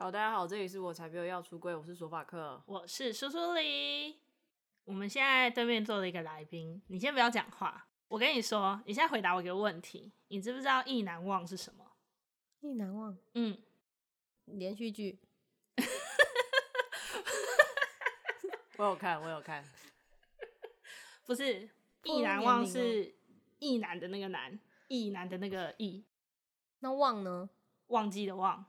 好，大家好，这里是我才没有要出柜，我是索法克，我是苏苏里。我们现在对面坐了一个来宾，你先不要讲话，我跟你说，你现在回答我一个问题，你知不知道意难忘是什么？意难忘，嗯，连续剧。我有看，我有看，不是意难忘是意难的那个难，意难的那个意，那忘呢？忘记的忘。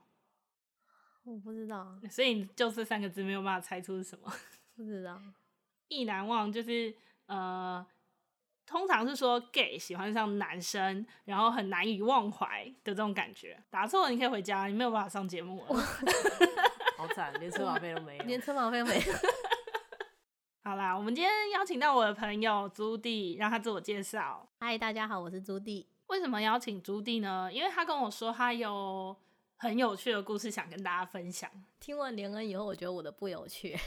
我不知道，所以就这三个字没有办法猜出是什么。不知道，意难忘就是呃，通常是说 gay 喜欢上男生，然后很难以忘怀的这种感觉。答错了你可以回家，你没有办法上节目了。好惨，连车马费都没有，连车马费都没有。好啦，我们今天邀请到我的朋友朱棣，让他自我介绍。嗨，大家好，我是朱棣。为什么邀请朱棣呢？因为他跟我说他有。很有趣的故事想跟大家分享。听完连恩以后，我觉得我的不有趣，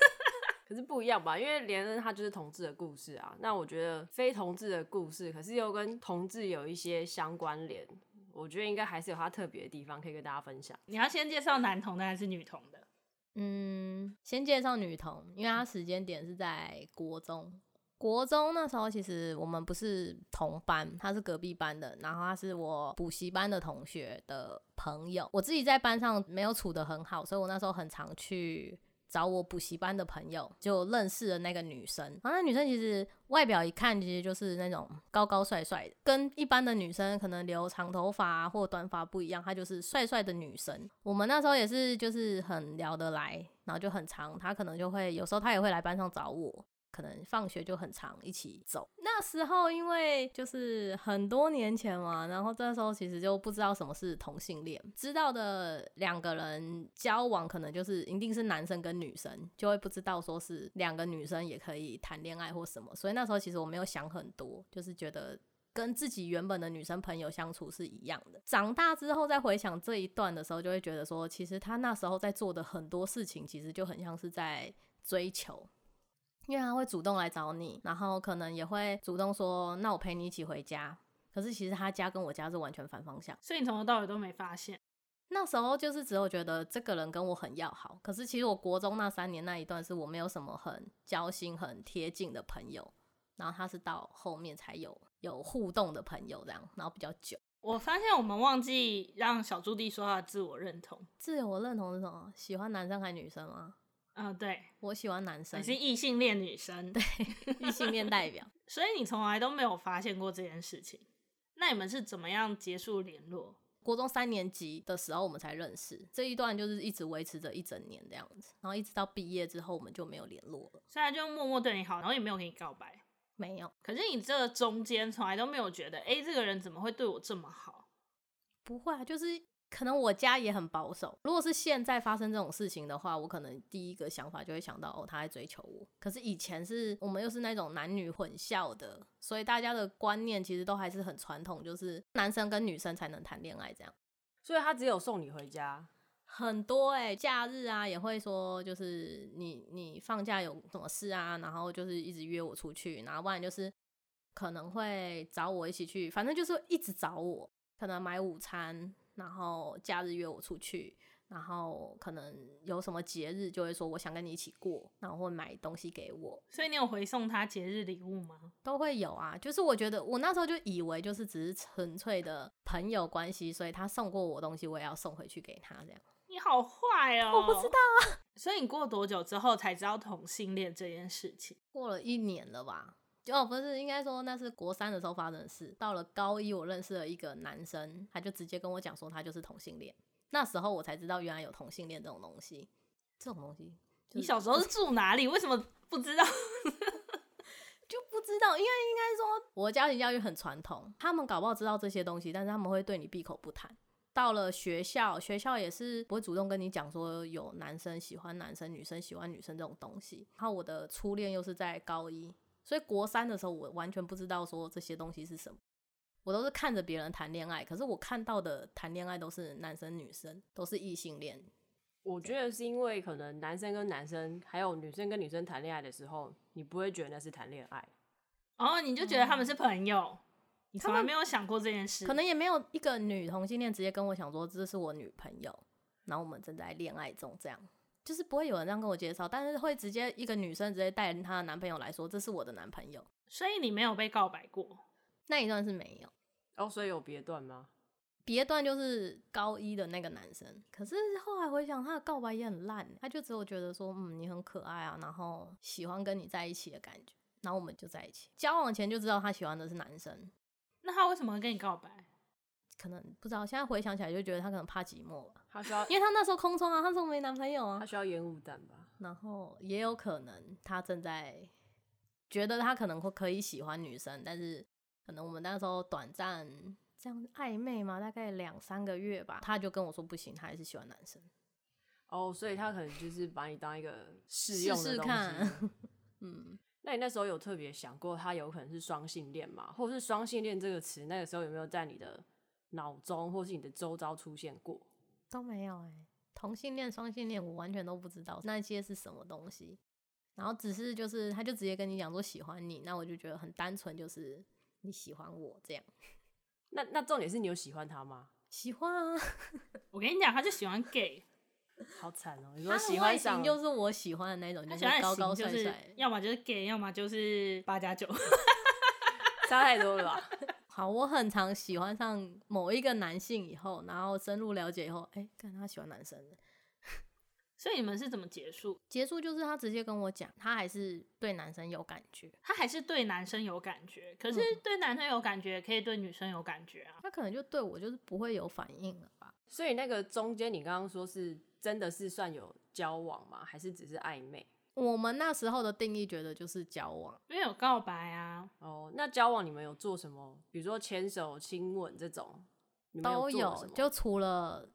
可是不一样吧？因为连恩他就是同志的故事啊。那我觉得非同志的故事，可是又跟同志有一些相关联。我觉得应该还是有他特别的地方可以跟大家分享。你要先介绍男同的还是女同的？嗯，先介绍女同，因为他时间点是在国中。国中那时候，其实我们不是同班，他是隔壁班的，然后他是我补习班的同学的朋友。我自己在班上没有处得很好，所以我那时候很常去找我补习班的朋友，就认识了那个女生。然后那女生其实外表一看，其实就是那种高高帅帅的，跟一般的女生可能留长头发或短发不一样，她就是帅帅的女生。我们那时候也是就是很聊得来，然后就很常，她可能就会有时候她也会来班上找我。可能放学就很常一起走。那时候因为就是很多年前嘛，然后这时候其实就不知道什么是同性恋，知道的两个人交往可能就是一定是男生跟女生，就会不知道说是两个女生也可以谈恋爱或什么。所以那时候其实我没有想很多，就是觉得跟自己原本的女生朋友相处是一样的。长大之后再回想这一段的时候，就会觉得说，其实他那时候在做的很多事情，其实就很像是在追求。因为他会主动来找你，然后可能也会主动说：“那我陪你一起回家。”可是其实他家跟我家是完全反方向，所以你从头到尾都没发现。那时候就是只有觉得这个人跟我很要好，可是其实我国中那三年那一段是我没有什么很交心、很贴近的朋友，然后他是到后面才有有互动的朋友这样，然后比较久。我发现我们忘记让小朱棣说他的自我认同。自我认同是什么？喜欢男生还是女生吗？嗯、呃，对，我喜欢男生，你是异性恋女生，对，异性恋代表，所以你从来都没有发现过这件事情。那你们是怎么样结束联络？国中三年级的时候我们才认识，这一段就是一直维持着一整年这样子，然后一直到毕业之后我们就没有联络了。现在就默默对你好，然后也没有给你告白，没有。可是你这中间从来都没有觉得，哎、欸，这个人怎么会对我这么好？不会啊，就是。可能我家也很保守。如果是现在发生这种事情的话，我可能第一个想法就会想到哦，他在追求我。可是以前是我们又是那种男女混校的，所以大家的观念其实都还是很传统，就是男生跟女生才能谈恋爱这样。所以他只有送你回家，很多欸，假日啊也会说，就是你你放假有什么事啊，然后就是一直约我出去，然后不然就是可能会找我一起去，反正就是一直找我，可能买午餐。然后假日约我出去，然后可能有什么节日就会说我想跟你一起过，然后会买东西给我。所以你有回送他节日礼物吗？都会有啊，就是我觉得我那时候就以为就是只是纯粹的朋友关系，所以他送过我东西，我也要送回去给他这样。你好坏哦！我不知道啊。所以你过多久之后才知道同性恋这件事情？过了一年了吧。哦，不是，应该说那是国三的时候发生的事。到了高一，我认识了一个男生，他就直接跟我讲说他就是同性恋。那时候我才知道原来有同性恋这种东西。这种东西，你小时候是住哪里？为什么不知道？就不知道，因为应该说我家庭教育很传统，他们搞不好知道这些东西，但是他们会对你闭口不谈。到了学校，学校也是不会主动跟你讲说有男生喜欢男生，女生喜欢女生这种东西。然后我的初恋又是在高一。所以国三的时候，我完全不知道说这些东西是什么，我都是看着别人谈恋爱，可是我看到的谈恋爱都是男生女生，都是异性恋。我觉得是因为可能男生跟男生，还有女生跟女生谈恋爱的时候，你不会觉得那是谈恋爱，哦，你就觉得他们是朋友，嗯、你从来没有想过这件事。可能也没有一个女同性恋直接跟我想说这是我女朋友。然后我们正在恋爱中，这样就是不会有人这样跟我介绍，但是会直接一个女生直接带她的男朋友来说，这是我的男朋友。所以你没有被告白过？那一段是没有。哦，所以有别段吗？别段就是高一的那个男生，可是后来回想，他的告白也很烂，他就只有觉得说，嗯，你很可爱啊，然后喜欢跟你在一起的感觉，然后我们就在一起。交往前就知道他喜欢的是男生，那他为什么会跟你告白？可能不知道，现在回想起来就觉得他可能怕寂寞吧。他需要，因为他那时候空窗啊，他说没男朋友啊，他需要烟雾弹吧。然后也有可能他正在觉得他可能会可以喜欢女生，但是可能我们那时候短暂。这样暧昧嘛，大概两三个月吧，他就跟我说不行，他还是喜欢男生。哦，所以他可能就是把你当一个试用的东西。试试看。嗯，那你那时候有特别想过他有可能是双性恋吗？或是双性恋这个词，那个时候有没有在你的脑中或是你的周遭出现过？都没有哎、欸，同性恋、双性恋，我完全都不知道那些是什么东西。然后只是就是，他就直接跟你讲说喜欢你，那我就觉得很单纯，就是你喜欢我这样。那那重点是你有喜欢他吗？喜欢啊！我跟你讲，他就喜欢 gay，好惨哦、喔！你说喜欢型就是我喜欢的那种，就是高高帅帅，要么就是 gay，要么就是八加九，差太多了吧？好，我很常喜欢上某一个男性以后，然后深入了解以后，哎、欸，看他喜欢男生的。所以你们是怎么结束？结束就是他直接跟我讲，他还是对男生有感觉，他还是对男生有感觉。可是对男生有感觉，可以对女生有感觉啊。他可能就对我就是不会有反应了吧？所以那个中间，你刚刚说是真的是算有交往吗？还是只是暧昧？我们那时候的定义觉得就是交往，因为有告白啊。哦，那交往你们有做什么？比如说牵手、亲吻这种，你们有都有。就除了。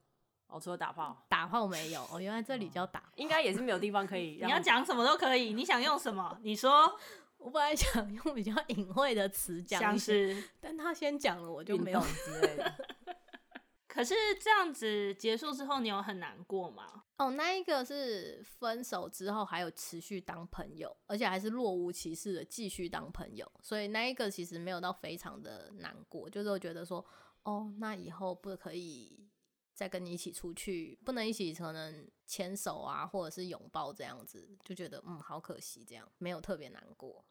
我、哦、除了打炮，打炮没有。哦，原来这里叫打炮，应该也是没有地方可以。你要讲什么都可以，你想用什么？你说。我本来想用比较隐晦的词讲，像是，但他先讲了，我就没有之类的。可是这样子结束之后，你有很难过吗？哦，那一个是分手之后还有持续当朋友，而且还是若无其事的继续当朋友，所以那一个其实没有到非常的难过，就是我觉得说，哦，那以后不可以。再跟你一起出去，不能一起可能牵手啊，或者是拥抱这样子，就觉得嗯，好可惜，这样没有特别难过。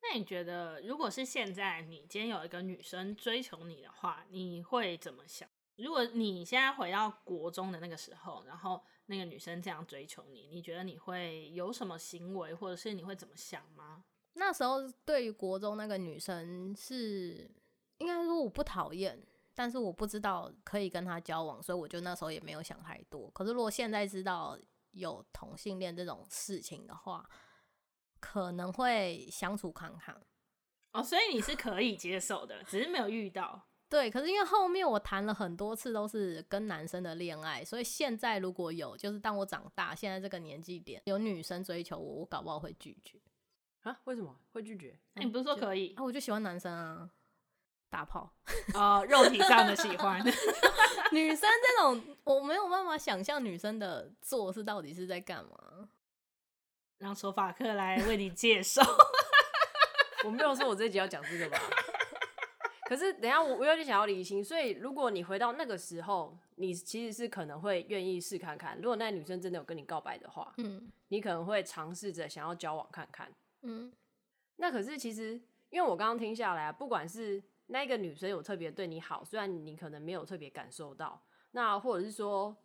那你觉得，如果是现在你今天有一个女生追求你的话，你会怎么想？如果你现在回到国中的那个时候，然后那个女生这样追求你，你觉得你会有什么行为，或者是你会怎么想吗？那时候对于国中那个女生是，应该说我不讨厌。但是我不知道可以跟他交往，所以我就那时候也没有想太多。可是如果现在知道有同性恋这种事情的话，可能会相处看看。哦，所以你是可以接受的，只是没有遇到。对，可是因为后面我谈了很多次都是跟男生的恋爱，所以现在如果有，就是当我长大，现在这个年纪点有女生追求我，我搞不好会拒绝。啊？为什么会拒绝？欸，你不是说可以？啊，我就喜欢男生啊。打炮 哦，肉体上的喜欢 女生这种，我没有办法想象女生的做事到底是在干嘛。让手法克来为你介绍。我没有说我这集要讲这个吧？可是等一下我我有点想要理清，所以如果你回到那个时候，你其实是可能会愿意试看看。如果那女生真的有跟你告白的话，嗯，你可能会尝试着想要交往看看，嗯。那可是其实，因为我刚刚听下来啊，不管是那个女生有特别对你好，虽然你可能没有特别感受到，那或者是说，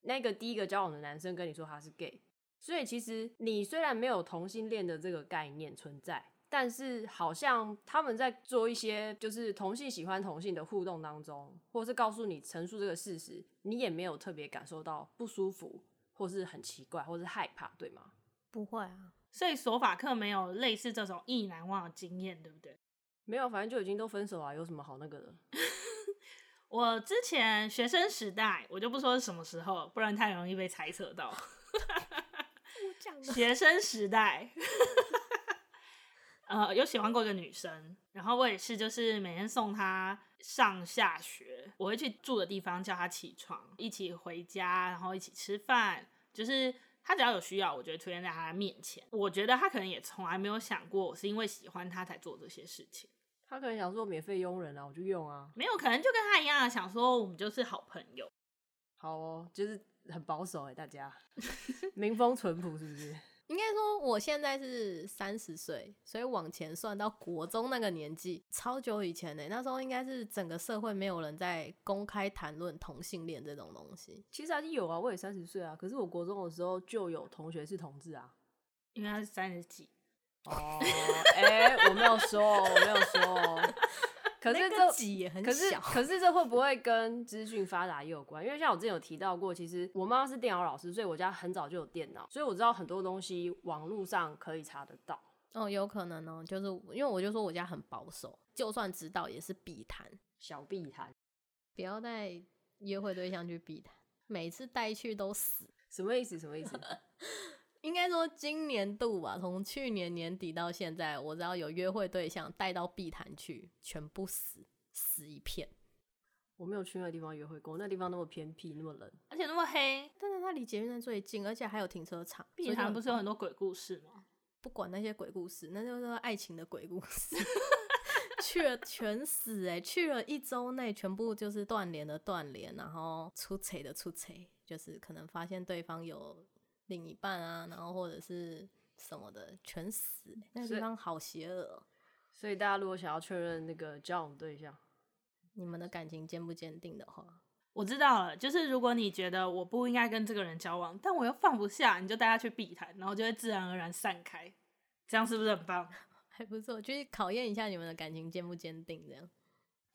那个第一个交往的男生跟你说他是 gay，所以其实你虽然没有同性恋的这个概念存在，但是好像他们在做一些就是同性喜欢同性的互动当中，或是告诉你陈述这个事实，你也没有特别感受到不舒服，或是很奇怪，或是害怕，对吗？不会啊，所以索法克没有类似这种意难忘的经验，对不对？没有，反正就已经都分手了，有什么好那个的？我之前学生时代，我就不说是什么时候，不然太容易被猜测到。学生时代，呃，有喜欢过一个女生，然后我也是，就是每天送她上下学，我会去住的地方叫她起床，一起回家，然后一起吃饭，就是她只要有需要，我就会出现在她的面前。我觉得她可能也从来没有想过，我是因为喜欢她才做这些事情。他可能想说免费佣人啊，我就用啊。没有，可能就跟他一样，想说我们就是好朋友。好哦，就是很保守哎，大家 民风淳朴是不是？应该说我现在是三十岁，所以往前算到国中那个年纪，超久以前呢。那时候应该是整个社会没有人在公开谈论同性恋这种东西。其实还是有啊，我也三十岁啊，可是我国中的时候就有同学是同志啊，因为他是三十几。哦，哎、欸，我没有说，我没有说。可是这挤也很可是可是这会不会跟资讯发达也有关？因为像我之前有提到过，其实我妈妈是电脑老师，所以我家很早就有电脑，所以我知道很多东西网络上可以查得到。哦，有可能哦，就是因为我就说我家很保守，就算知道也是避谈，小避谈，不要带约会对象去避谈，每次带去都死。什么意思？什么意思？应该说今年度吧，从去年年底到现在，我只要有约会对象带到碧潭去，全部死死一片。我没有去那个地方约会过，那地方那么偏僻，那么冷，而且那么黑。但是它离捷运站最近，而且还有停车场。碧潭不是有很多鬼故事吗？不管那些鬼故事，那就是爱情的鬼故事。去了全死哎、欸，去了一周内全部就是断联的断联，然后出槌的出槌，就是可能发现对方有。另一半啊，然后或者是什么的，全死。那个地方好邪恶喔。所以大家如果想要确认那个交往对象，你们的感情坚不坚定的话，我知道了。就是如果你觉得我不应该跟这个人交往，但我又放不下，你就带他去避谈，然后就会自然而然散开。这样是不是很棒？还不错，就是考验一下你们的感情坚不坚定这样。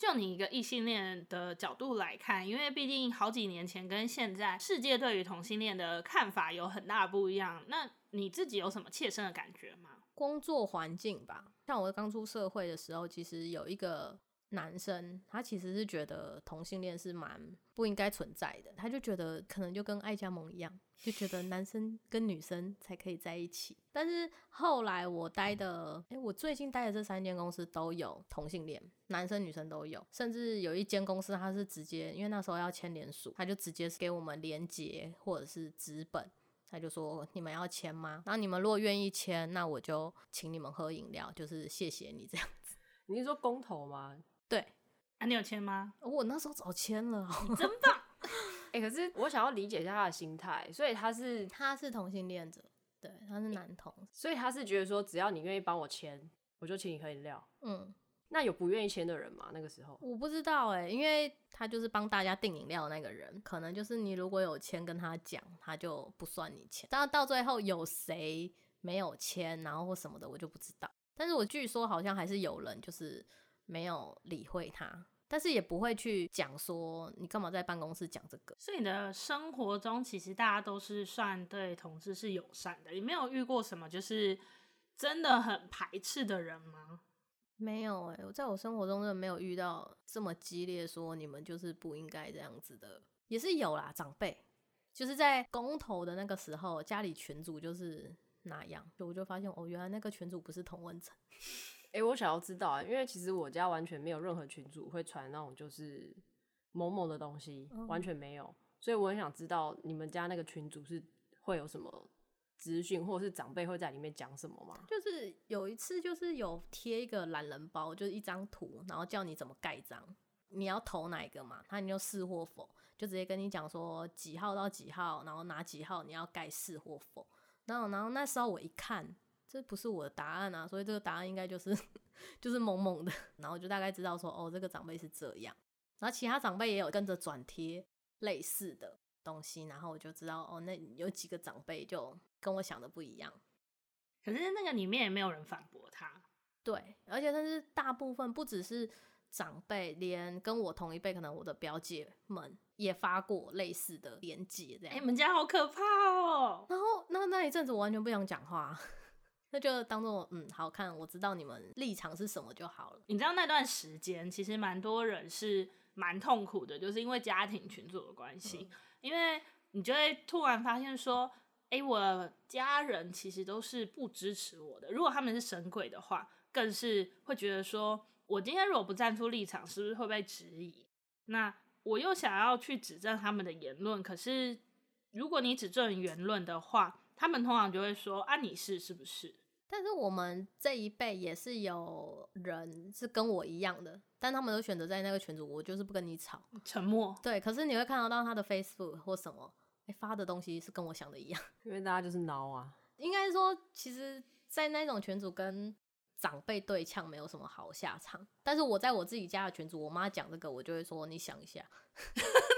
就你一个异性恋的角度来看，因为毕竟好几年前跟现在，世界对于同性恋的看法有很大不一样。那你自己有什么切身的感觉吗？工作环境吧，像我刚出社会的时候，其实有一个。男生他其实是觉得同性恋是蛮不应该存在的，他就觉得可能就跟爱加盟一样，就觉得男生跟女生才可以在一起。但是后来我待的，诶、我最近待的这三间公司都有同性恋，男生女生都有，甚至有一间公司他是直接，因为那时候要签联署，他就直接给我们连结或者是纸本，他就说你们要签吗？然后你们如果愿意签，那我就请你们喝饮料，就是谢谢你这样子。你是说公投吗？对，啊，你有签吗？我那时候早签了，真棒。哎、欸，可是我想要理解一下他的心态，所以他是他是同性恋者，对，他是男同，所以他是觉得说，只要你愿意帮我签，我就请你喝饮料。嗯，那有不愿意签的人吗？那个时候我不知道哎、欸，因为他就是帮大家订饮料的那个人，可能就是你如果有签跟他讲，他就不算你签。但到最后有谁没有签，然后或什么的，我就不知道。但是我据说好像还是有人就是。没有理会他，但是也不会去讲说你干嘛在办公室讲这个。所以你的生活中其实大家都是算对同志是友善的，你没有遇过什么就是真的很排斥的人吗？没有哎、欸，我在我生活中真的没有遇到这么激烈说你们就是不应该这样子的，也是有啦。长辈就是在公投的那个时候，家里群主就是那样，就我就发现哦，原来那个群主不是同温层。哎、欸，我想要知道啊，因为其实我家完全没有任何群主会传那种就是某某的东西，嗯、完全没有，所以我很想知道你们家那个群主是会有什么资讯，或者是长辈会在里面讲什么吗？就是有一次，就是有贴一个懒人包，就是一张图，然后叫你怎么盖章，你要投哪一个嘛？他你就是或否，就直接跟你讲说几号到几号，然后哪几号你要盖是或否，然后然后那时候我一看。这不是我的答案啊，所以这个答案应该就是 就是萌萌的，然后就大概知道说哦，这个长辈是这样，然后其他长辈也有跟着转贴类似的东西，然后我就知道哦，那有几个长辈就跟我想的不一样，可是那个里面也没有人反驳他，对，而且但是大部分不只是长辈，连跟我同一辈，可能我的表姐们也发过类似的连接，这样。欸，你们家好可怕哦！然后那那一阵子我完全不想讲话。那就当做嗯，好看，我知道你们立场是什么就好了。你知道那段时间其实蛮多人是蛮痛苦的，就是因为家庭群组的关系，嗯、因为你就会突然发现说，哎、欸，我家人其实都是不支持我的。如果他们是神鬼的话，更是会觉得说，我今天如果不站出立场，是不是会被质疑？那我又想要去指正他们的言论，可是如果你指正言论的话，他们通常就会说，啊，你是是不是？但是我们这一辈也是有人是跟我一样的，但他们都选择在那个群组，我就是不跟你吵，沉默。对，可是你会看得到他的 Facebook 或什么，哎、欸，发的东西是跟我想的一样，因为大家就是孬啊。应该说，其实，在那种群组跟长辈对呛没有什么好下场。但是我在我自己家的群组，我妈讲这个，我就会说：你想一下，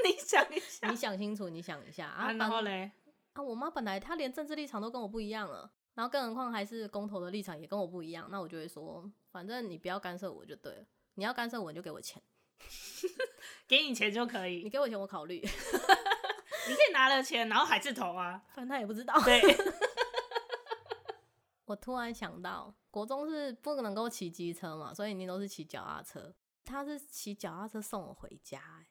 你想一下，你想清楚，你想一下啊。然后嘞，啊，我妈本来她连政治立场都跟我不一样了，然后更何况还是公投的立场也跟我不一样，那我就会说，反正你不要干涉我就对了。你要干涉我，你就给我钱，给你钱就可以。你给我钱，我考虑。你可以拿了钱，然后还是投啊，反正他也不知道。对。我突然想到，国中是不能够骑机车嘛，所以你都是骑脚踏车。他是骑脚踏车送我回家，欸，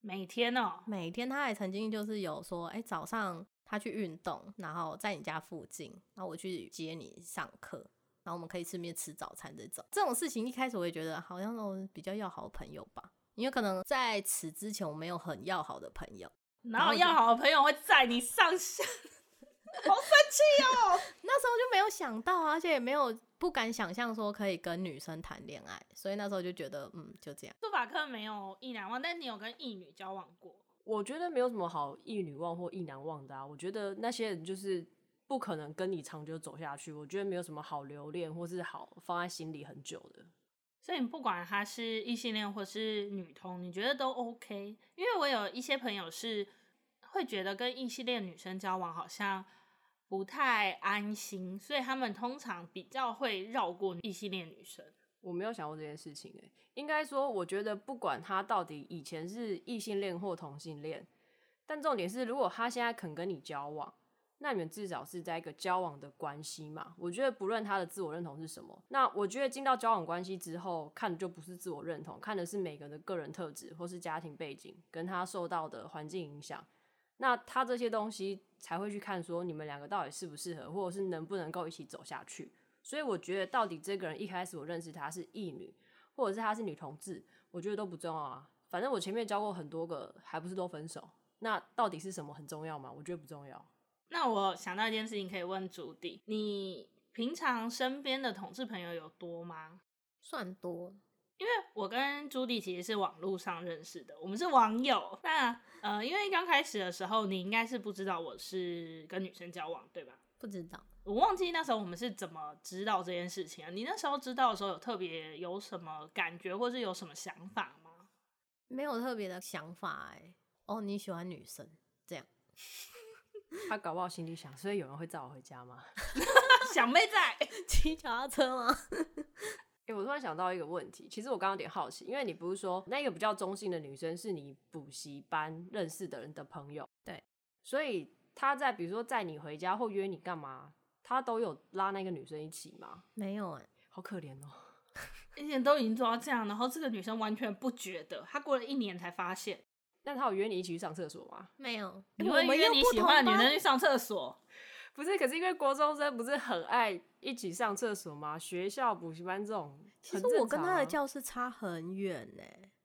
每天哦，每天。他还曾经就是有说，哎，欸，早上他去运动，然后在你家附近，然后我去接你上课，然后我们可以顺便吃早餐这种。这种事情一开始我也觉得好像都比较要好的朋友吧，因为可能在此之前我没有很要好的朋友。然后要好的朋友会载你上下，好生气哦！那时候就没有想到，而且也没有不敢想象说可以跟女生谈恋爱，所以那时候就觉得，嗯，就这样。书法课没有一难忘，但你有跟异女交往过？我觉得没有什么好一女忘或一男忘的啊。我觉得那些人就是不可能跟你长久走下去。我觉得没有什么好留恋或是好放在心里很久的。所以你不管他是异性恋或是女同，你觉得都 OK？因为我有一些朋友是会觉得跟异性恋女生交往好像不太安心，所以他们通常比较会绕过异性恋女生。我没有想过这件事情诶，应该说，我觉得不管他到底以前是异性恋或同性恋，但重点是，如果他现在肯跟你交往。那你们至少是在一个交往的关系嘛？我觉得不论他的自我认同是什么，那我觉得进到交往关系之后，看的就不是自我认同，看的是每个人的个人特质或是家庭背景跟他受到的环境影响。那他这些东西才会去看说你们两个到底适不适合，或者是能不能够一起走下去。所以我觉得到底这个人一开始我认识他是异女，或者是他是女同志，我觉得都不重要啊。反正我前面交过很多个，还不是都分手。那到底是什么很重要吗？我觉得不重要。那我想到一件事情，可以问朱迪：你平常身边的同志朋友有多吗？算多，因为我跟朱迪其实是网络上认识的，我们是网友。那呃，因为刚开始的时候，你应该是不知道我是跟女生交往，对吧？不知道，我忘记那时候我们是怎么知道这件事情啊？你那时候知道的时候，有特别有什么感觉，或是有什么想法吗？没有特别的想法哎。哦，你喜欢女生这样。他搞不好心里想，所以有人会载我回家吗？想妹在 骑脚踏车吗？哎、欸，我突然想到一个问题，其实我刚刚有点好奇，因为你不是说那个比较中性的女生是你补习班认识的人的朋友，对，所以他在比如说载你回家或约你干嘛，他都有拉那个女生一起吗？没有哎、欸，好可怜哦、喔，一年都已经做到这样，然后这个女生完全不觉得，她过了一年才发现。那他有约你一起去上厕所吗？没有。你会约你喜欢的女生去上厕所？不是，可是因为国中生不是很爱一起上厕所吗？学校补习班这种，其实我跟他的教室差很远呢，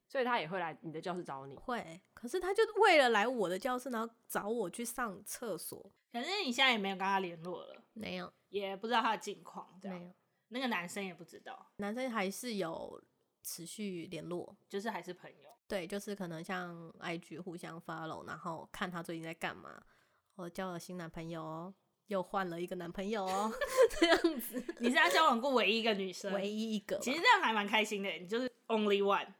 所以他也会来你的教室找你。会，可是他就为了来我的教室，然后找我去上厕所。反正你现在也没有跟他联络了，没有，也不知道他的近况，没有。那个男生也不知道，男生还是有持续联络，就是还是朋友。对，就是可能像 IG 互相 follow，然后看他最近在干嘛。我交了新男朋友哦，又换了一个男朋友哦，这样子。你是他交往过唯一一个女生，唯一一个。其实这样还蛮开心的，你就是 only one。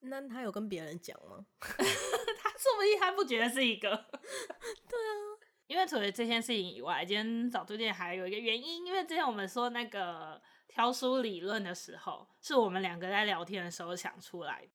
那他有跟别人讲吗？他说不定他不觉得是一个。因为除了这件事情以外，今天找朱迪还有一个原因，因为之前我们说那个挑书理论的时候，是我们两个在聊天的时候想出来的。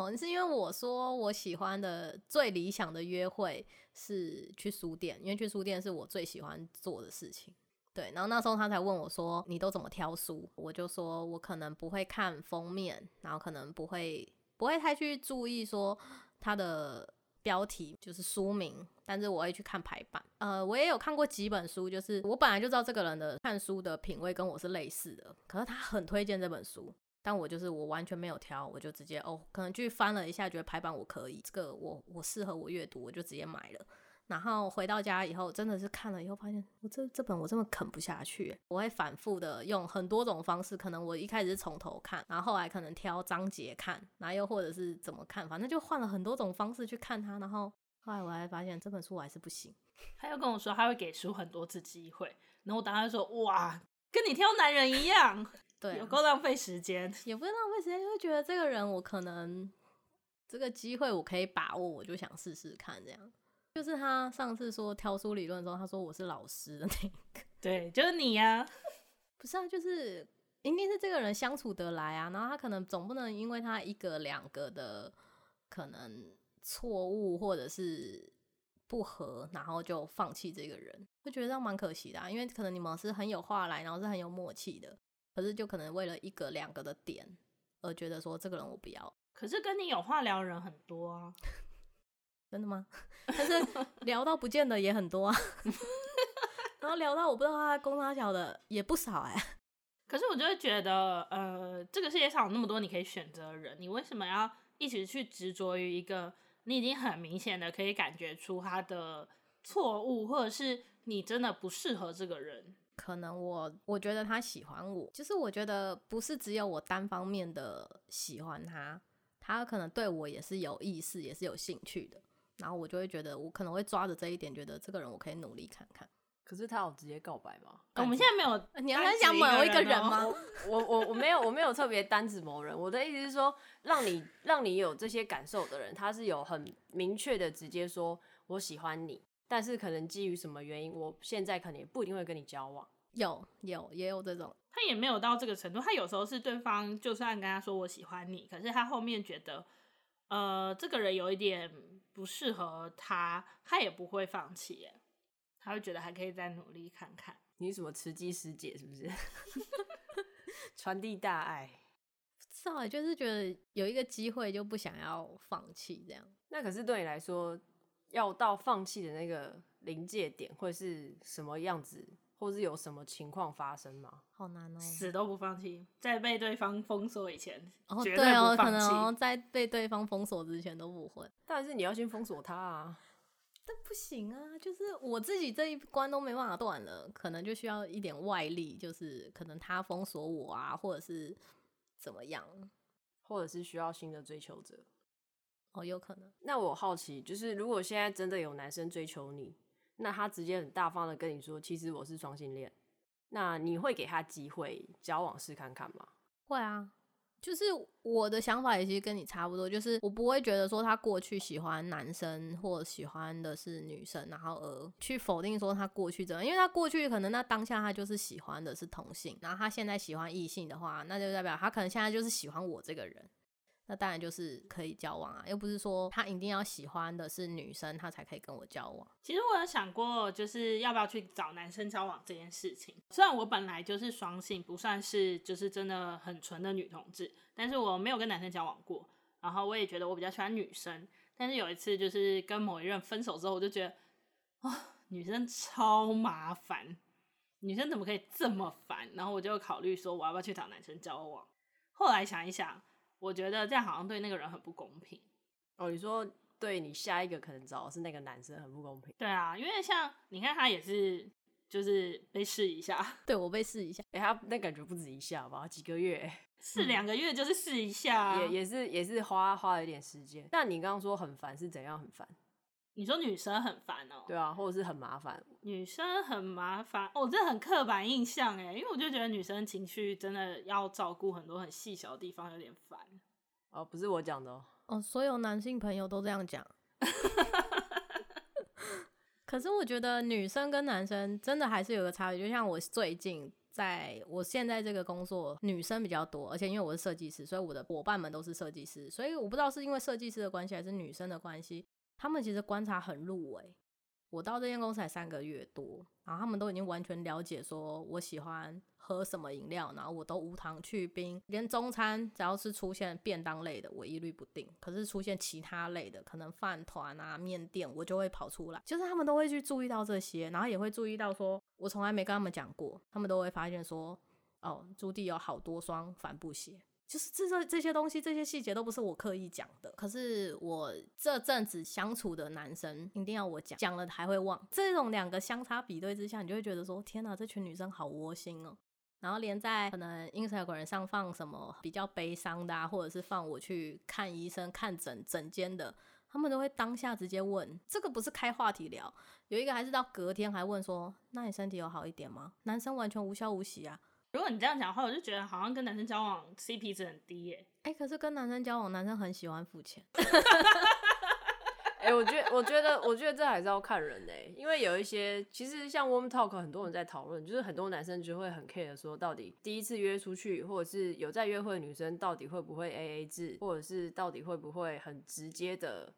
哦，是因为我说我喜欢的最理想的约会是去书店，因为去书店是我最喜欢做的事情。对，然后那时候他才问我说：“你都怎么挑书？”我就说我可能不会看封面，然后可能不会不会太去注意说它的标题就是书名，但是我会去看排版。呃，我也有看过几本书，就是我本来就知道这个人的看书的品味跟我是类似的，可是他很推荐这本书。但我就是我完全没有挑，我就直接哦，可能去翻了一下，觉得排版我可以，这个我我适合我阅读，我就直接买了。然后回到家以后，真的是看了以后发现，我这这本我真的啃不下去。我会反复的用很多种方式，可能我一开始是从头看，然后后来可能挑章节看，然后又或者是怎么看，反正就换了很多种方式去看它。然后后来我还发现这本书我还是不行。他又跟我说他会给书很多次机会，然后我当时说哇，跟你挑男人一样，对、啊，有够浪费时间，也不是浪费时间，就会觉得这个人我可能这个机会我可以把握，我就想试试看这样。就是他上次说挑书理论的时候，他说我是老师的那个，对，就是你呀、啊，不是啊，就是一定是这个人相处得来啊，然后他可能总不能因为他一个两个的可能错误或者是不合，然后就放弃这个人，会觉得这样蛮可惜的啊，因为可能你们是很有话来，然后是很有默契的，可是就可能为了一个两个的点而觉得说这个人我不要，可是跟你有话聊的人很多啊。真的吗？但是聊到不见得也很多啊，然后聊到我不知道他公他小的也不少哎、欸。可是我就会觉得，呃，这个世界上有那么多你可以选择的人，你为什么要一直去执着于一个你已经很明显的可以感觉出他的错误，或者是你真的不适合这个人？可能我我觉得他喜欢我，就是我觉得不是只有我单方面的喜欢他，他可能对我也是有意思，也是有兴趣的。然后我就会觉得，我可能会抓着这一点，觉得这个人我可以努力看看。可是他有直接告白吗？我们现在没有，你要在想某一个人吗？我我我没有，我没有特别单指某人。我的意思是说，让你让你有这些感受的人，他是有很明确的直接说我喜欢你，但是可能基于什么原因，我现在可能也不一定会跟你交往。有有也有这种，他也没有到这个程度。他有时候是对方就算跟他说我喜欢你，可是他后面觉得，呃，这个人有一点。不适合他，他也不会放弃耶，他会觉得还可以再努力看看。你什么慈济师姐是不是？传递大爱，不知道，就是觉得有一个机会就不想要放弃这样。那可是对你来说，要到放弃的那个临界点会是什么样子？或是有什么情况发生吗？好难哦，死都不放弃，在被对方封锁以前，哦，绝对对哦，不放弃。可能哦，在被对方封锁之前都不会。但是你要先封锁他啊，但不行啊，就是我自己这一关都没办法断了，可能就需要一点外力，就是可能他封锁我啊，或者是怎么样，或者是需要新的追求者。哦，有可能。那我好奇，就是如果现在真的有男生追求你。那他直接很大方的跟你说，其实我是双性恋，那你会给他机会交往试看看吗？会啊，就是我的想法也其实跟你差不多，就是我不会觉得说他过去喜欢男生或喜欢的是女生，然后而去否定说他过去怎样，因为他过去可能那当下他就是喜欢的是同性，然后他现在喜欢异性的话，那就代表他可能现在就是喜欢我这个人。那当然就是可以交往啊，又不是说他一定要喜欢的是女生，他才可以跟我交往。其实我有想过，就是要不要去找男生交往这件事情。虽然我本来就是双性，不算是就是真的很纯的女同志，但是我没有跟男生交往过。然后我也觉得我比较喜欢女生。但是有一次就是跟某一任分手之后，我就觉得啊、哦，女生超麻烦，女生怎么可以这么烦？然后我就考虑说，我要不要去找男生交往？后来想一想。我觉得这样好像对那个人很不公平。哦，你说对你下一个可能找的是那个男生很不公平？对啊，因为像你看他也是，就是被试一下。对，我被试一下，哎、欸，他那感觉不止一下吧？几个月？试两个月就是试一下、啊，也也是也是花花了一点时间。那你刚刚说很烦是怎样很烦？你说女生很烦哦、喔？对啊，或者是很麻烦？女生很麻烦哦，这很刻板印象哎，因为我就觉得女生情绪真的要照顾很多很细小的地方，有点烦。哦，不是我讲的哦。哦，所有男性朋友都这样讲。可是我觉得女生跟男生真的还是有个差别，就像我最近在我现在这个工作，女生比较多，而且因为我是设计师，所以我的伙伴们都是设计师，所以我不知道是因为设计师的关系还是女生的关系。他们其实观察很入微，我到这间公司才三个月多，然后他们都已经完全了解，说我喜欢喝什么饮料，然后我都无糖去冰，连中餐只要是出现便当类的，我一律不订。可是出现其他类的，可能饭团啊、面店，我就会跑出来，就是他们都会去注意到这些，然后也会注意到说我从来没跟他们讲过，他们都会发现说，哦，朱棣有好多双帆布鞋。就是这这这些东西，这些细节都不是我刻意讲的。可是我这阵子相处的男生，一定要我讲，讲了还会忘。这种两个相差比对之下，你就会觉得说：天哪，这群女生好窝心哦。然后连在可能 Instagram 上放什么比较悲伤的啊，或者是放我去看医生、看诊诊间的。他们都会当下直接问，这个不是开话题聊，有一个还是到隔天还问说，那你身体有好一点吗？男生完全无消无息啊。如果你这样讲的话，我就觉得好像跟男生交往 CP 值很低耶。哎、欸，可是跟男生交往，男生很喜欢付钱。哎、欸，我觉得，我觉得，我觉得这还是要看人哎，因为有一些其实像 Warm Talk，很多人在讨论，就是很多男生就会很 care 说，到底第一次约出去，或者是有在约会的女生，到底会不会 AA 制，或者是到底会不会很直接的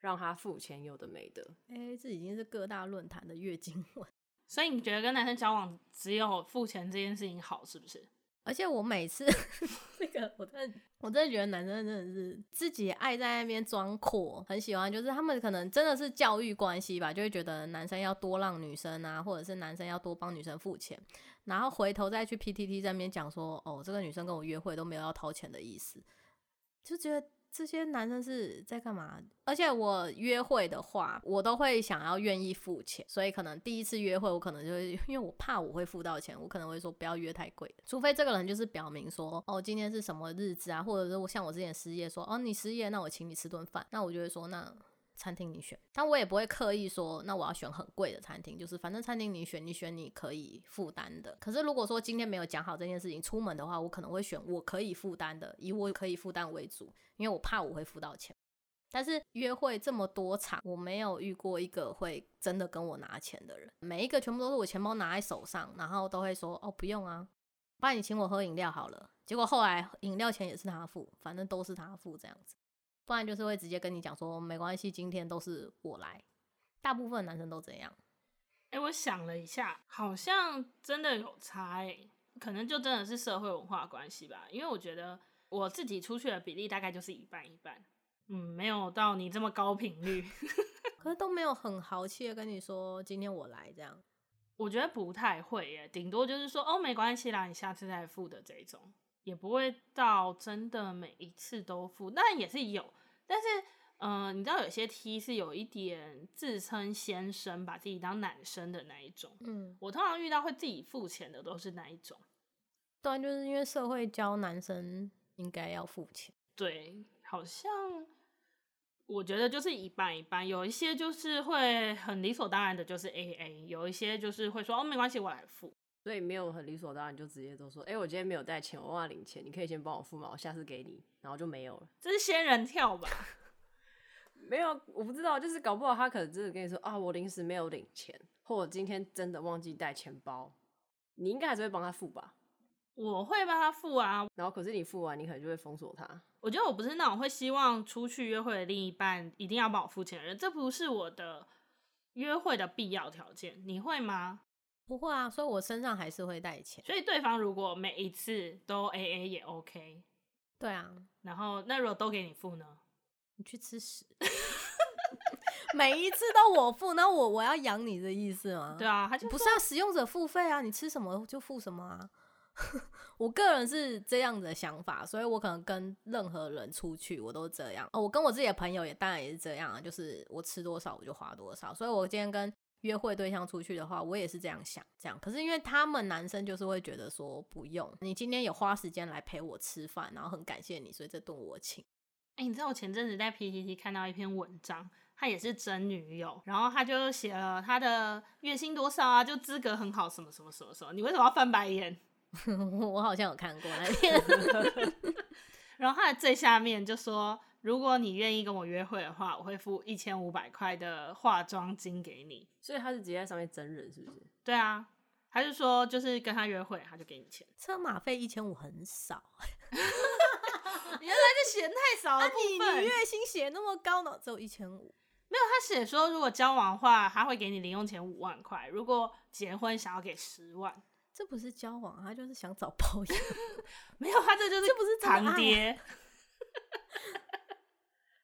让他付钱，有的没的。AA 制已经是各大论坛的月经文，所以你觉得跟男生交往只有付钱这件事情好，是不是？而且我每次 那个，我真的我真的觉得男生真的是自己爱在那边装阔，很喜欢，就是他们可能真的是教育关系吧，就会觉得男生要多让女生啊，或者是男生要多帮女生付钱，然后回头再去 PTT 在那边讲说，哦，这个女生跟我约会都没有要掏钱的意思，就觉得。这些男生是在干嘛？而且我约会的话，我都会想要愿意付钱，所以可能第一次约会，我可能就会，因为我怕我会付到钱，我可能会说不要约太贵，除非这个人就是表明说，哦，今天是什么日子啊，或者是我像我之前失业说，哦，你失业，那我请你吃顿饭，那我就会说那。餐厅你选，但我也不会刻意说，那我要选很贵的餐厅，就是反正餐厅你选，你选你可以负担的。可是如果说今天没有讲好这件事情，出门的话，我可能会选我可以负担的，以我可以负担为主，因为我怕我会付到钱。但是约会这么多场，我没有遇过一个会真的跟我拿钱的人，每一个全部都是我钱包拿在手上，然后都会说哦不用啊，不然你请我喝饮料好了。结果后来饮料钱也是他付，反正都是他付这样子。不然就是会直接跟你讲说没关系，今天都是我来。大部分男生都这样。哎、欸，我想了一下，好像真的有差哎、欸，可能就真的是社会文化关系吧。因为我觉得我自己出去的比例大概就是一半一半，嗯，没有到你这么高频率。可是都没有很豪气的跟你说今天我来这样。我觉得不太会耶，顶多就是说哦没关系啦，你下次再付的这种。也不会到真的每一次都付，但也是有。但是，嗯、呃，你知道有些 T 是有一点自称先生，把自己当男生的那一种。嗯，我通常遇到会自己付钱的都是那一种。对，就是因为社会教男生应该要付钱。对，好像我觉得就是一半一半，有一些就是会很理所当然的，就是 AA，有一些就是会说哦，没关系，我来付。所以没有很理所当然就直接都说，哎、欸，我今天没有带钱，我忘了领钱，你可以先帮我付嘛？我下次给你，然后就没有了。这是仙人跳吧？没有，我不知道，就是搞不好他可能真的跟你说啊，我临时没有领钱，或我今天真的忘记带钱包，你应该还是会帮他付吧？我会帮他付啊，然后可是你付完，你可能就会封锁他。我觉得我不是那种会希望出去约会的另一半一定要帮我付钱的人，这不是我的约会的必要条件。你会吗？不会啊，所以我身上还是会带钱。所以对方如果每一次都 AA 也 OK。对啊，然后那如果都给你付呢？你去吃屎！每一次都我付，那我我要养你的意思吗？对啊，他就不是要使用者付费啊，你吃什么就付什么啊。我个人是这样的想法，所以我可能跟任何人出去我都这样。哦，我跟我自己的朋友也当然也是这样啊，就是我吃多少我就花多少。所以我今天跟约会对象出去的话，我也是这样想，这样。可是因为他们男生就是会觉得说不用，你今天有花时间来陪我吃饭，然后很感谢你，所以这顿我请。哎、欸，你知道我前阵子在 PTT 看到一篇文章，他也是真女友，然后他就写了他的月薪多少啊，就资格很好，什么什么什么什么。你为什么要翻白眼？我好像有看过那篇。然后他的最下面就说。如果你愿意跟我约会的话，我会付一千五百块的化妆金给你。所以他是直接在上面真人，是不是？对啊，他就说就是跟他约会，他就给你钱。车马费一千五很少，原来是嫌太少了。你你月薪写那么高呢？只有一千五？没有，他写说如果交往的话，他会给你零用钱五万块；如果结婚，想要给十万。这不是交往，他就是想找包养。没有，他这就是这不是堂爹。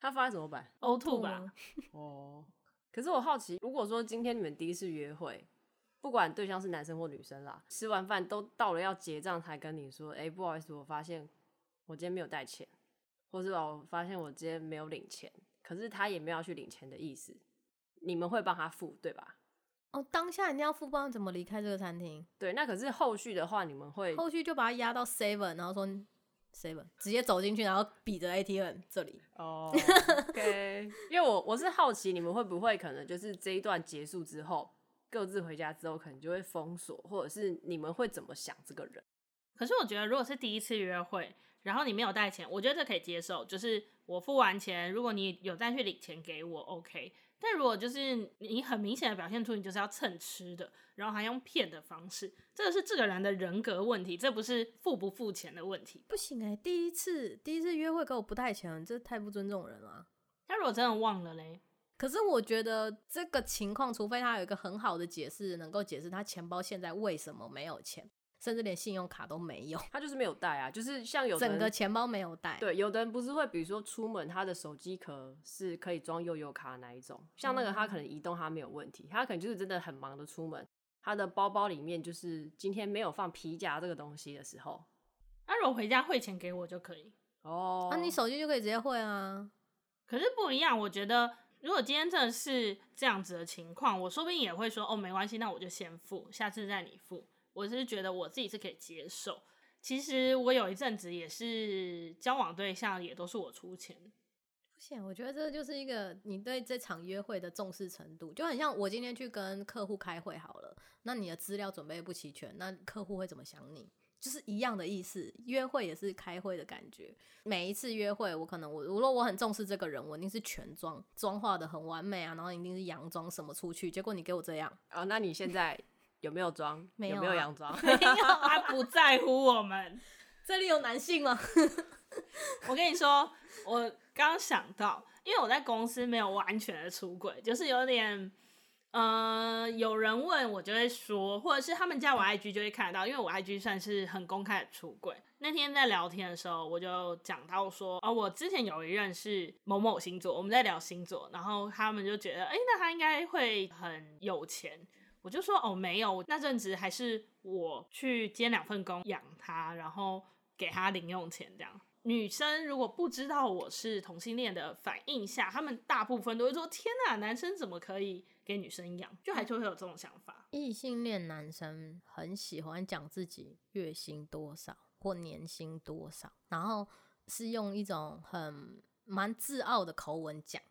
他发现怎么办？O2 吧。哦，可是我好奇，如果说今天你们第一次约会，不管对象是男生或女生啦，吃完饭都到了要结账才跟你说，哎、欸，不好意思，我发现我今天没有带钱，或是我发现我今天没有领钱，可是他也没有要去领钱的意思，你们会帮他付对吧？哦，当下一定要付，不然怎么离开这个餐厅？对，那可是后续的话，你们会后续就把他压到 seven，然后说 seven，直接走进去，然后比着 ATM 这里。哦、oh,，OK，因为我我是好奇你们会不会可能就是这一段结束之后，各自回家之后可能就会封锁，或者是你们会怎么想这个人？可是我觉得如果是第一次约会，然后你没有带钱，我觉得这可以接受，就是我付完钱，如果你有再去领钱给我，OK。但如果就是你很明显的表现出你就是要蹭吃的，然后还用骗的方式，这个是这个人的人格问题，这不是付不付钱的问题。不行哎、欸，第一次第一次约会给我不带钱，这太不尊重人了。他如果真的忘了嘞？可是我觉得这个情况，除非他有一个很好的解释，能够解释他钱包现在为什么没有钱。甚至连信用卡都没有，他就是没有带啊，就是像有整个钱包没有带。对，有的人不是会，比如说出门他的手机壳是可以装悠游卡的那一种，像那个他可能移动他没有问题，他可能就是真的很忙的出门，他的包包里面就是今天没有放皮夹这个东西的时候，那如果回家汇钱给我就可以哦，那、啊、你手机就可以直接汇啊。可是不一样，我觉得如果今天真的是这样子的情况，我说不定也会说哦，没关系，那我就先付，下次再你付。我是觉得我自己是可以接受。其实我有一阵子也是交往对象也都是我出钱。不行，我觉得这就是一个你对这场约会的重视程度，就很像我今天去跟客户开会好了，那你的资料准备不齐全，那客户会怎么想你？就是一样的意思。约会也是开会的感觉。每一次约会，我可能我如果我很重视这个人，我一定是全妆，妆化的很完美啊，然后一定是洋装什么出去，结果你给我这样哦，那你现在？有没有装？没有、啊，有没有洋装？没有，他不在乎我们。这里有男性吗？我跟你说，我刚想到，因为我在公司没有完全的出轨，就是有点，呃，有人问我就会说，或者是他们加我 IG 就会看得到，因为我 IG 算是很公开的出轨。那天在聊天的时候，我就讲到说，哦，我之前有一任是某某星座，我们在聊星座，然后他们就觉得，哎，那他应该会很有钱。我就说哦，没有，那阵子还是我去兼两份工养他，然后给他零用钱这样。女生如果不知道我是同性恋的反应下，他们大部分都会说：天哪，男生怎么可以给女生养？就还是会有这种想法。异性恋男生很喜欢讲自己月薪多少或年薪多少，然后是用一种很蛮自傲的口吻讲。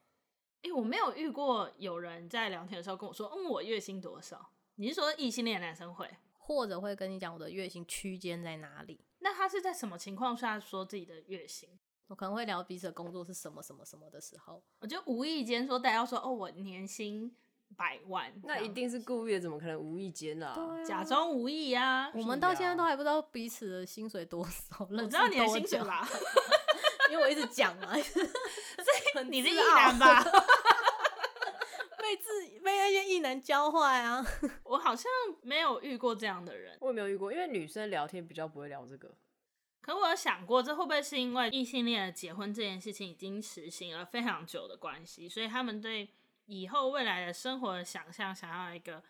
我没有遇过有人在聊天的时候跟我说，嗯，我月薪多少？你是说异性恋男生会，或者会跟你讲我的月薪区间在哪里？那他是在什么情况下说自己的月薪？我可能会聊彼此的工作是什么什么什么的时候，我就无意间说，大家说，哦，我年薪百万，那一定是故意的，怎么可能无意间啊，假装无意啊！我们到现在都还不知道彼此的薪水多少，我知道你的薪水啦？因为我一直讲嘛 所以你是一男吧？被那些异男教坏啊！我好像没有遇过这样的人，我也没有遇过，因为女生聊天比较不会聊这个。可我有想过，这会不会是因为异性恋的结婚这件事情已经实行了非常久的关系，所以他们对以后未来的生活的想象，想要一个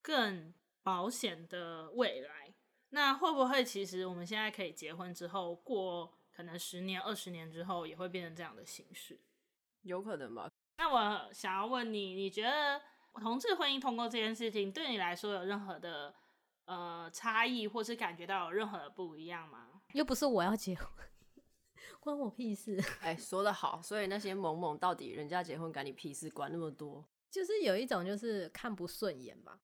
更保险的未来？那会不会其实我们现在可以结婚之后，过可能十年、二十年之后，也会变成这样的形式？有可能吧。那我想要问你，你觉得同志婚姻通过这件事情对你来说有任何的呃差异，或是感觉到有任何的不一样吗？又不是我要结婚，关我屁事！哎、欸，说得好。所以那些萌萌到底人家结婚，管你屁事？管那么多？就是有一种就是看不顺眼吧。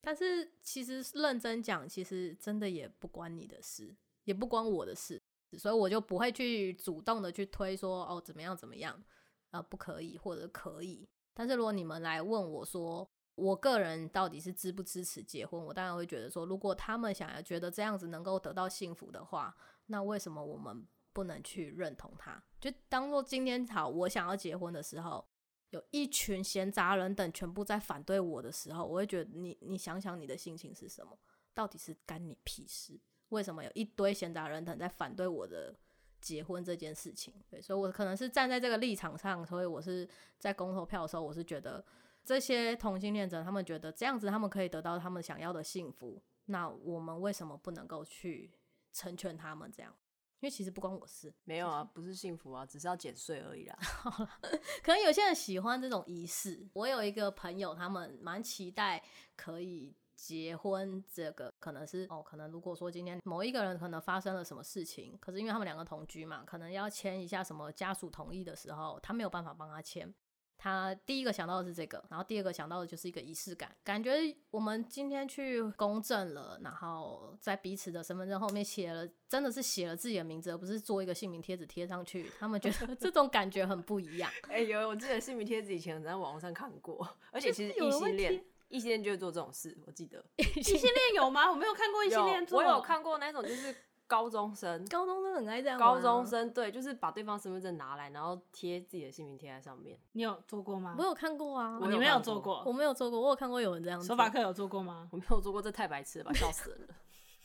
但是其实认真讲，其实真的也不关你的事，也不关我的事，所以我就不会去主动的去推说哦怎么样怎么样。啊，不可以，或者可以。但是如果你们来问我说，我个人到底是支不支持结婚，我当然会觉得说，如果他们想要觉得这样子能够得到幸福的话，那为什么我们不能去认同他？就当做今天好，我想要结婚的时候，有一群闲杂人等全部在反对我的时候，我会觉得你，你想想你的心情是什么？到底是干你屁事？为什么有一堆闲杂人等在反对我的？结婚这件事情，对，所以我可能是站在这个立场上，所以我是在公投票的时候，我是觉得这些同性恋者，他们觉得这样子他们可以得到他们想要的幸福，那我们为什么不能够去成全他们这样？因为其实不关我事，没有啊，不是幸福啊，只是要减税而已啦。可能有些人喜欢这种仪式，我有一个朋友，他们蛮期待可以结婚这个可能是哦，可能如果说今天某一个人可能发生了什么事情，可是因为他们两个同居嘛，可能要签一下什么家属同意的时候，他没有办法帮他签。他第一个想到的是这个，然后第二个想到的就是一个仪式感，感觉我们今天去公证了，然后在彼此的身份证后面写了，真的是写了自己的名字，而不是做一个姓名贴纸贴上去。他们觉得 这种感觉很不一样。哎、欸，有，我记得姓名贴纸以前在网络上看过，而且其实异性恋。异性恋就会做这种事，我记得。异性恋有吗？我没有看过异性恋做。我有看过那种，就是高中生，高中生很爱这样。高中生对，就是把对方身份证拿来，然后贴自己的姓名贴在上面。你有做过吗？我有看过啊。你没有做过？我没有做过，我有看过有人这样。手法课有做过吗？我没有做过，这太白痴了吧，笑死人了。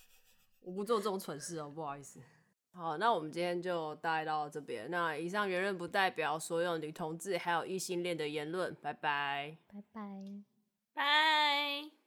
我不做这种蠢事哦，不好意思。好，那我们今天就带到这边。那以上言论不代表所有女同志还有异性恋的言论。拜拜，拜拜。拜。